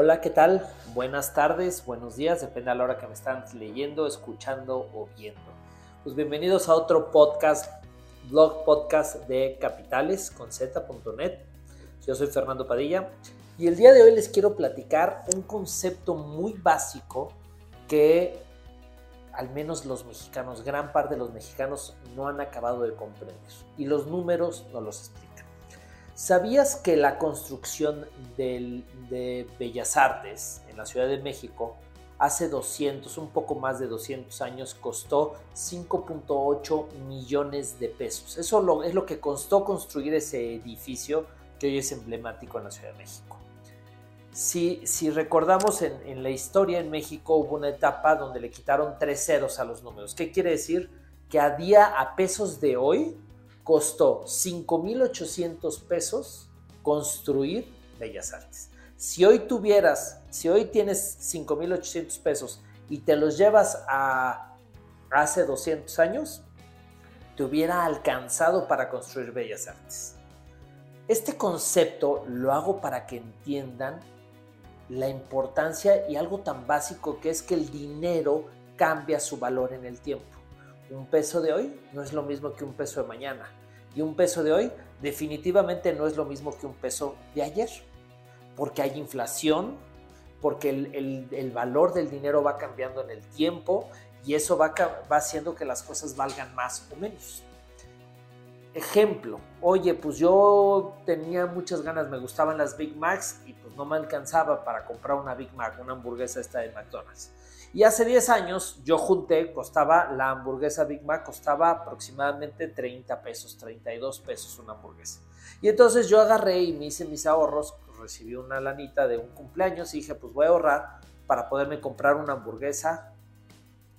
Hola, ¿qué tal? Buenas tardes, buenos días, depende a la hora que me están leyendo, escuchando o viendo. Pues bienvenidos a otro podcast, blog podcast de Capitales con Z.net. Yo soy Fernando Padilla y el día de hoy les quiero platicar un concepto muy básico que al menos los mexicanos, gran parte de los mexicanos no han acabado de comprender y los números no los explican. ¿Sabías que la construcción de Bellas Artes en la Ciudad de México hace 200, un poco más de 200 años, costó 5.8 millones de pesos? Eso es lo que costó construir ese edificio que hoy es emblemático en la Ciudad de México. Si, si recordamos en, en la historia en México hubo una etapa donde le quitaron tres ceros a los números. ¿Qué quiere decir? Que a día, a pesos de hoy, costó 5.800 pesos construir Bellas Artes. Si hoy tuvieras, si hoy tienes 5.800 pesos y te los llevas a hace 200 años, te hubiera alcanzado para construir Bellas Artes. Este concepto lo hago para que entiendan la importancia y algo tan básico que es que el dinero cambia su valor en el tiempo. Un peso de hoy no es lo mismo que un peso de mañana. Y un peso de hoy definitivamente no es lo mismo que un peso de ayer. Porque hay inflación, porque el, valor del dinero va cambiando en el tiempo y eso va, va haciendo que las cosas valgan más o menos. Ejemplo, oye, pues yo tenía muchas ganas, me gustaban las Big Macs y pues no me alcanzaba para comprar una Big Mac, una hamburguesa esta de McDonald's. Y hace 10 años yo junté, costaba la hamburguesa Big Mac, costaba aproximadamente 30 pesos, 32 pesos una hamburguesa. Y entonces yo agarré y me hice mis ahorros, recibí una lanita de un cumpleaños y dije, pues voy a ahorrar para poderme comprar una hamburguesa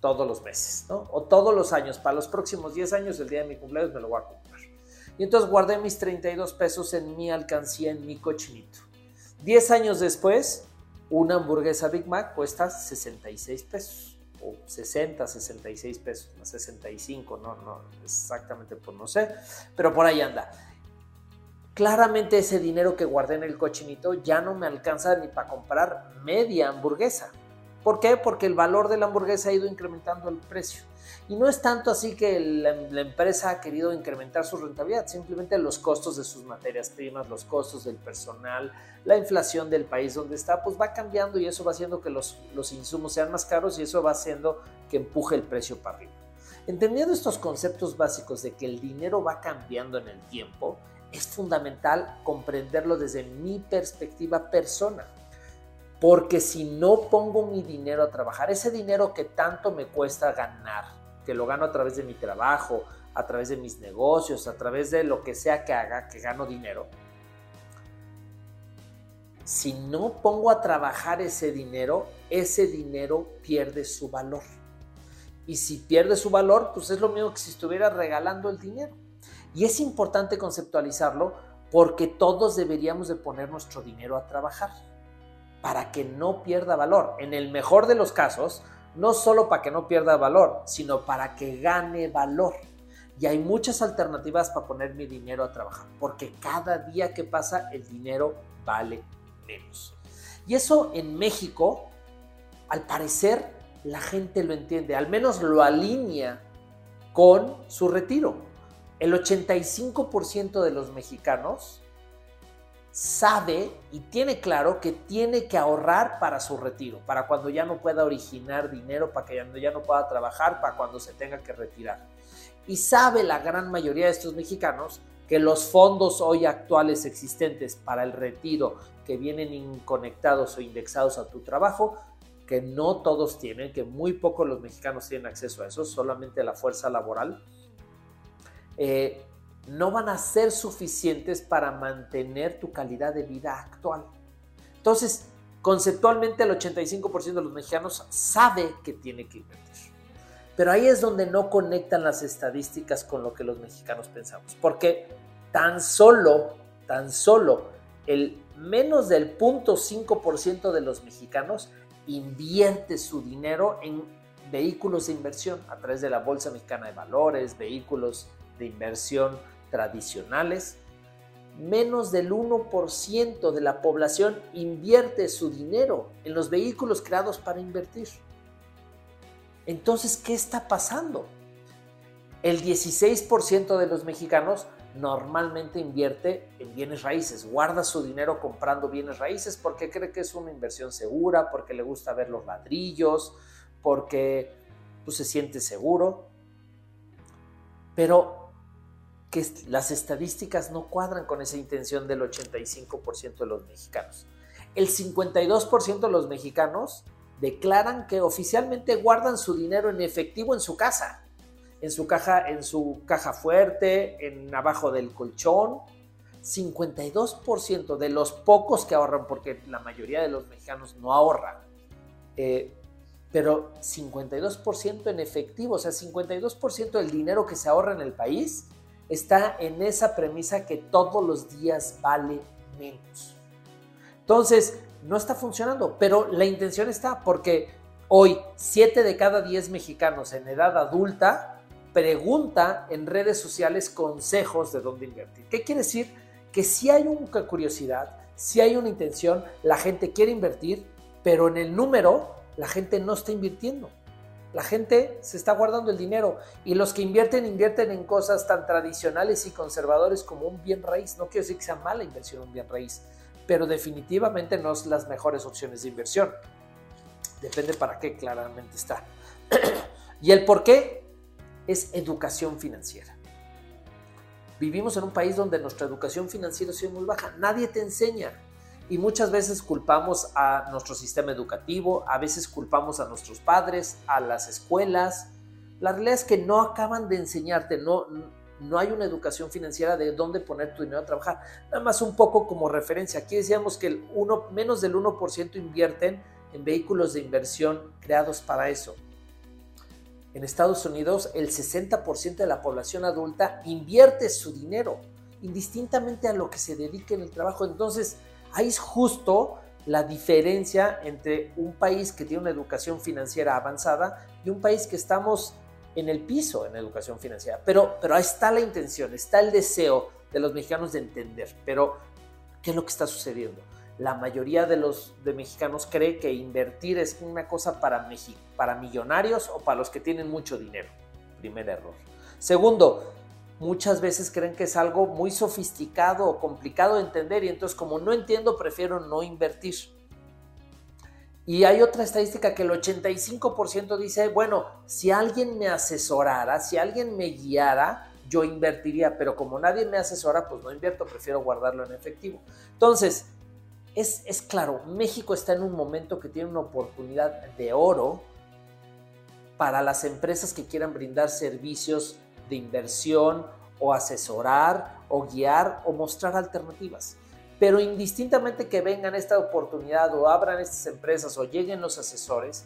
todos los meses, ¿no? O todos los años, para los próximos 10 años, el día de mi cumpleaños me lo voy a comprar. Y entonces guardé mis 32 pesos en mi alcancía, en mi cochinito. 10 años después, una hamburguesa Big Mac cuesta 66 pesos, o 60, 66 pesos, no 65, no, no, exactamente, pues no sé, pero por ahí anda. Claramente ese dinero que guardé en el cochinito ya no me alcanza ni para comprar media hamburguesa. ¿Por qué? Porque el valor de la hamburguesa ha ido incrementando el precio. Y no es tanto así que la, empresa ha querido incrementar su rentabilidad, simplemente los costos de sus materias primas, los costos del personal, la inflación del país donde está, pues va cambiando y eso va haciendo que los, los insumos sean más caros y eso va haciendo que empuje el precio para arriba. Entendiendo estos conceptos básicos de que el dinero va cambiando en el tiempo, es fundamental comprenderlo desde mi perspectiva personal. Porque si no pongo mi dinero a trabajar, ese dinero que tanto me cuesta ganar, que lo gano a través de mi trabajo, a través de mis negocios, a través de lo que sea que haga, que gano dinero, si no pongo a trabajar ese dinero, ese dinero pierde su valor. Y si pierde su valor, pues es lo mismo que si estuviera regalando el dinero. Y es importante conceptualizarlo porque todos deberíamos de poner nuestro dinero a trabajar para que no pierda valor. En el mejor de los casos, no solo para que no pierda valor, sino para que gane valor. Y hay muchas alternativas para poner mi dinero a trabajar, porque cada día que pasa el dinero vale menos. Y eso en México, al parecer, la gente lo entiende, al menos lo alinea con su retiro. El 85% de los mexicanos sabe y tiene claro que tiene que ahorrar para su retiro, para cuando ya no pueda originar dinero, para que ya no pueda trabajar, para cuando se tenga que retirar. Y sabe la gran mayoría de estos mexicanos que los fondos hoy actuales existentes para el retiro que vienen conectados o indexados a tu trabajo, que no todos tienen, que muy pocos los mexicanos tienen acceso a eso, solamente la fuerza laboral, eh, no van a ser suficientes para mantener tu calidad de vida actual. Entonces, conceptualmente el 85% de los mexicanos sabe que tiene que invertir. Pero ahí es donde no conectan las estadísticas con lo que los mexicanos pensamos. Porque tan solo, tan solo el menos del 0.5% de los mexicanos invierte su dinero en vehículos de inversión a través de la Bolsa Mexicana de Valores, vehículos de inversión tradicionales menos del 1% de la población invierte su dinero en los vehículos creados para invertir. Entonces, ¿qué está pasando? El 16% de los mexicanos normalmente invierte en bienes raíces, guarda su dinero comprando bienes raíces porque cree que es una inversión segura, porque le gusta ver los ladrillos, porque pues, se siente seguro. Pero que las estadísticas no cuadran con esa intención del 85% de los mexicanos. El 52% de los mexicanos declaran que oficialmente guardan su dinero en efectivo en su casa, en su caja, en su caja fuerte, en abajo del colchón. 52% de los pocos que ahorran, porque la mayoría de los mexicanos no ahorran, eh, pero 52% en efectivo, o sea, 52% del dinero que se ahorra en el país está en esa premisa que todos los días vale menos. Entonces, no está funcionando, pero la intención está porque hoy 7 de cada 10 mexicanos en edad adulta pregunta en redes sociales consejos de dónde invertir. ¿Qué quiere decir? Que si hay una curiosidad, si hay una intención, la gente quiere invertir, pero en el número la gente no está invirtiendo. La gente se está guardando el dinero y los que invierten invierten en cosas tan tradicionales y conservadores como un bien raíz. No quiero decir que sea mala inversión un bien raíz, pero definitivamente no es las mejores opciones de inversión. Depende para qué claramente está. y el por qué es educación financiera. Vivimos en un país donde nuestra educación financiera es muy baja. Nadie te enseña y muchas veces culpamos a nuestro sistema educativo, a veces culpamos a nuestros padres, a las escuelas. La realidad es que no acaban de enseñarte, no, no hay una educación financiera de dónde poner tu dinero a trabajar. Nada más un poco como referencia. Aquí decíamos que el uno, menos del 1% invierten en vehículos de inversión creados para eso. En Estados Unidos, el 60% de la población adulta invierte su dinero, indistintamente a lo que se dedique en el trabajo. Entonces, Ahí es justo la diferencia entre un país que tiene una educación financiera avanzada y un país que estamos en el piso en educación financiera. Pero, pero ahí está la intención, está el deseo de los mexicanos de entender. Pero, ¿qué es lo que está sucediendo? La mayoría de los de mexicanos cree que invertir es una cosa para, para millonarios o para los que tienen mucho dinero. Primer error. Segundo, muchas veces creen que es algo muy sofisticado o complicado de entender y entonces como no entiendo prefiero no invertir. Y hay otra estadística que el 85% dice, bueno, si alguien me asesorara, si alguien me guiara, yo invertiría, pero como nadie me asesora, pues no invierto, prefiero guardarlo en efectivo. Entonces, es, es claro, México está en un momento que tiene una oportunidad de oro para las empresas que quieran brindar servicios de inversión o asesorar o guiar o mostrar alternativas. Pero indistintamente que vengan esta oportunidad o abran estas empresas o lleguen los asesores,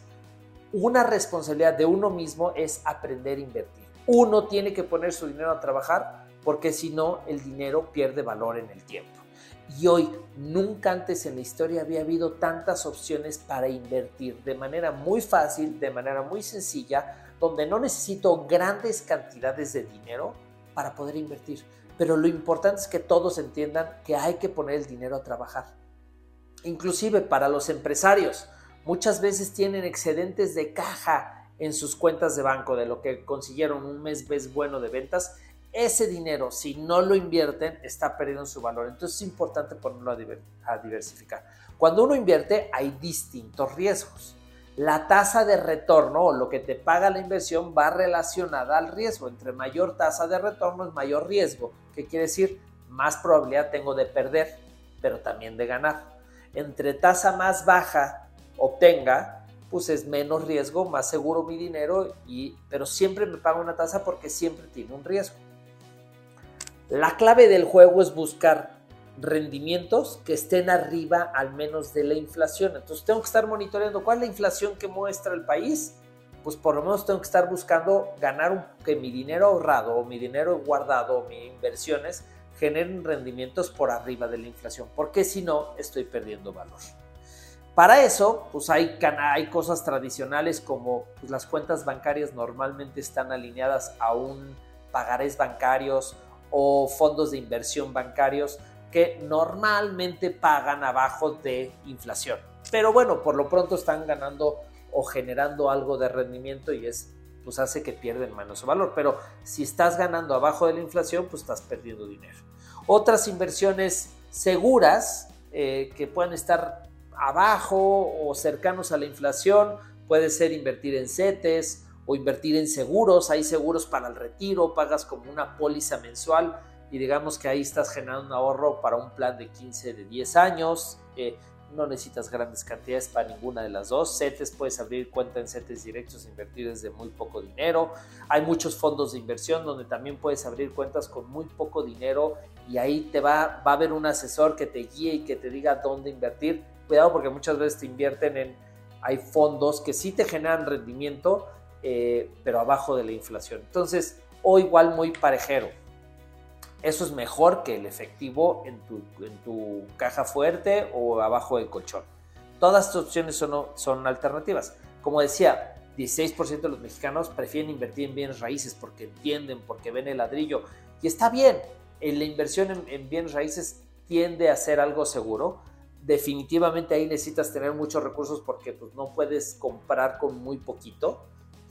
una responsabilidad de uno mismo es aprender a invertir. Uno tiene que poner su dinero a trabajar porque si no el dinero pierde valor en el tiempo. Y hoy, nunca antes en la historia había habido tantas opciones para invertir de manera muy fácil, de manera muy sencilla, donde no necesito grandes cantidades de dinero para poder invertir. Pero lo importante es que todos entiendan que hay que poner el dinero a trabajar. Inclusive para los empresarios, muchas veces tienen excedentes de caja en sus cuentas de banco de lo que consiguieron un mes, mes bueno de ventas. Ese dinero, si no lo invierten, está perdiendo su valor. Entonces es importante ponerlo a diversificar. Cuando uno invierte, hay distintos riesgos la tasa de retorno o lo que te paga la inversión va relacionada al riesgo. Entre mayor tasa de retorno es mayor riesgo. ¿Qué quiere decir? Más probabilidad tengo de perder, pero también de ganar. Entre tasa más baja obtenga, pues es menos riesgo, más seguro mi dinero, y, pero siempre me paga una tasa porque siempre tiene un riesgo. La clave del juego es buscar rendimientos que estén arriba al menos de la inflación. Entonces tengo que estar monitoreando cuál es la inflación que muestra el país. Pues por lo menos tengo que estar buscando ganar que mi dinero ahorrado o mi dinero guardado o mis inversiones generen rendimientos por arriba de la inflación, porque si no estoy perdiendo valor. Para eso, pues hay, hay cosas tradicionales como pues las cuentas bancarias normalmente están alineadas a un pagarés bancarios o fondos de inversión bancarios que normalmente pagan abajo de inflación. Pero bueno, por lo pronto están ganando o generando algo de rendimiento y es pues hace que pierden menos su valor. Pero si estás ganando abajo de la inflación, pues estás perdiendo dinero. Otras inversiones seguras eh, que pueden estar abajo o cercanos a la inflación, puede ser invertir en CETES o invertir en seguros. Hay seguros para el retiro, pagas como una póliza mensual y digamos que ahí estás generando un ahorro para un plan de 15, de 10 años. Eh, no necesitas grandes cantidades para ninguna de las dos. CETES puedes abrir cuenta en CETES directos e invertir desde muy poco dinero. Hay muchos fondos de inversión donde también puedes abrir cuentas con muy poco dinero y ahí te va, va a haber un asesor que te guíe y que te diga dónde invertir. Cuidado porque muchas veces te invierten en, hay fondos que sí te generan rendimiento, eh, pero abajo de la inflación. Entonces, o igual muy parejero eso es mejor que el efectivo en tu, en tu caja fuerte o abajo del colchón. Todas estas opciones son, son alternativas. Como decía, 16% de los mexicanos prefieren invertir en bienes raíces porque entienden, porque ven el ladrillo. Y está bien, la inversión en, en, bienes raíces tiende a ser algo seguro. Definitivamente ahí necesitas tener muchos recursos porque pues, no puedes comprar con muy poquito.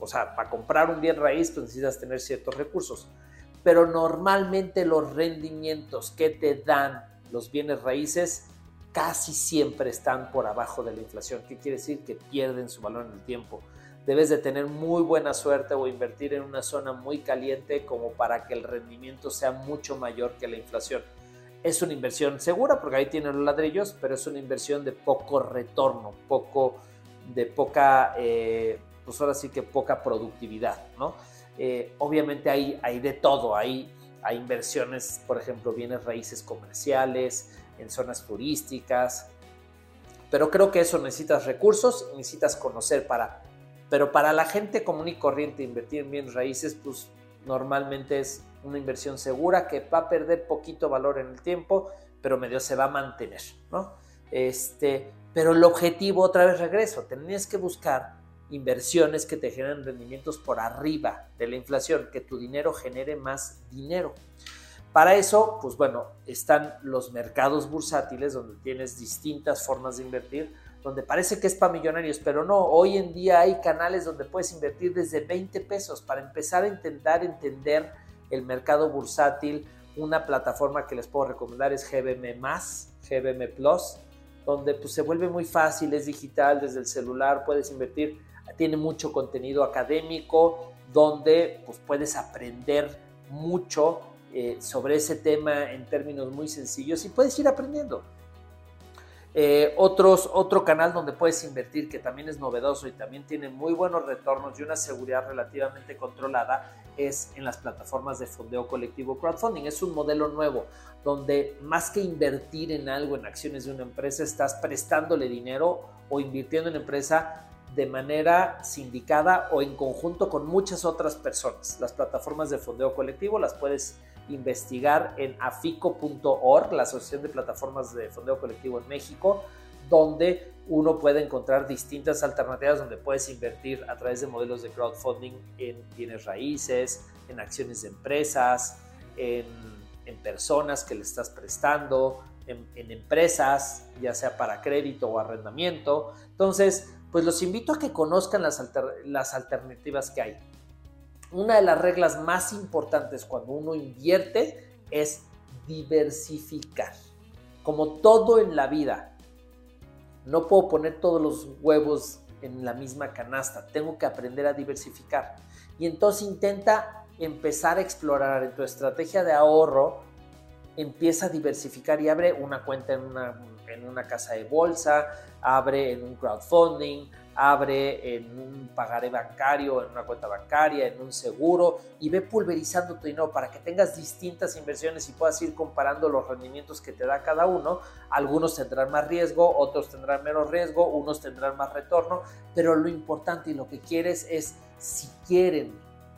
O sea, para comprar un bien raíz pues, necesitas tener ciertos recursos pero normalmente los rendimientos que te dan los bienes raíces casi siempre están por abajo de la inflación. ¿Qué quiere decir? Que pierden su valor en el tiempo. Debes de tener muy buena suerte o invertir en una zona muy caliente como para que el rendimiento sea mucho mayor que la inflación. Es una inversión segura porque ahí tienen los ladrillos, pero es una inversión de poco retorno, poco, de poca, eh, pues ahora sí que poca productividad, ¿no? Eh, obviamente hay, hay de todo, hay, hay inversiones, por ejemplo, bienes raíces comerciales, en zonas turísticas, pero creo que eso necesitas recursos, necesitas conocer para, pero para la gente común y corriente invertir en bienes raíces, pues normalmente es una inversión segura que va a perder poquito valor en el tiempo, pero medio se va a mantener, ¿no? Este, pero el objetivo, otra vez regreso, tenías que buscar inversiones que te generen rendimientos por arriba de la inflación, que tu dinero genere más dinero. Para eso, pues bueno, están los mercados bursátiles donde tienes distintas formas de invertir, donde parece que es para millonarios, pero no, hoy en día hay canales donde puedes invertir desde 20 pesos para empezar a intentar entender el mercado bursátil. Una plataforma que les puedo recomendar es GBM GBM Plus, donde pues se vuelve muy fácil, es digital, desde el celular puedes invertir tiene mucho contenido académico donde pues, puedes aprender mucho eh, sobre ese tema en términos muy sencillos y puedes ir aprendiendo. Eh, otros, otro canal donde puedes invertir que también es novedoso y también tiene muy buenos retornos y una seguridad relativamente controlada es en las plataformas de fondeo colectivo crowdfunding. Es un modelo nuevo donde más que invertir en algo, en acciones de una empresa, estás prestándole dinero o invirtiendo en empresa de manera sindicada o en conjunto con muchas otras personas. Las plataformas de fondeo colectivo las puedes investigar en afico.org, la Asociación de Plataformas de Fondeo Colectivo en México, donde uno puede encontrar distintas alternativas donde puedes invertir a través de modelos de crowdfunding en bienes raíces, en acciones de empresas, en, personas que le estás prestando, en, en empresas, ya sea para crédito o arrendamiento. Entonces, pues los invito a que conozcan las, alternativas que hay. Una de las reglas más importantes cuando uno invierte es diversificar. Como todo en la vida, no puedo poner todos los huevos en la misma canasta, tengo que aprender a diversificar. Y entonces intenta empezar a explorar en tu estrategia de ahorro, empieza a diversificar y abre una cuenta en una en una casa de bolsa, abre en un crowdfunding, abre en un pagaré bancario, en una cuenta bancaria, en un seguro y ve pulverizando tu dinero para que tengas distintas inversiones y puedas ir comparando los rendimientos que te da cada uno. Algunos tendrán más riesgo, otros tendrán menos riesgo, unos tendrán más retorno, pero lo importante y lo que quieres es si quieren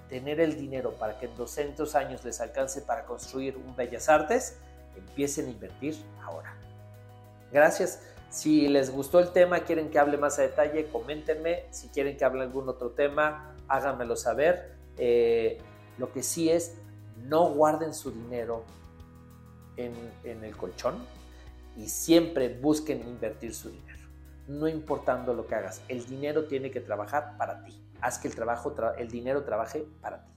tener el dinero para que en 200 años les alcance para construir un Bellas Artes, empiecen a invertir ahora. Gracias. Si les gustó el tema, quieren que hable más a detalle, coméntenme. Si quieren que hable algún otro tema, háganmelo saber. Eh, lo que sí es, no guarden su dinero en, el colchón y siempre busquen invertir su dinero. No importando lo que hagas, el dinero tiene que trabajar para ti. Haz que el, trabajo, el dinero trabaje para ti.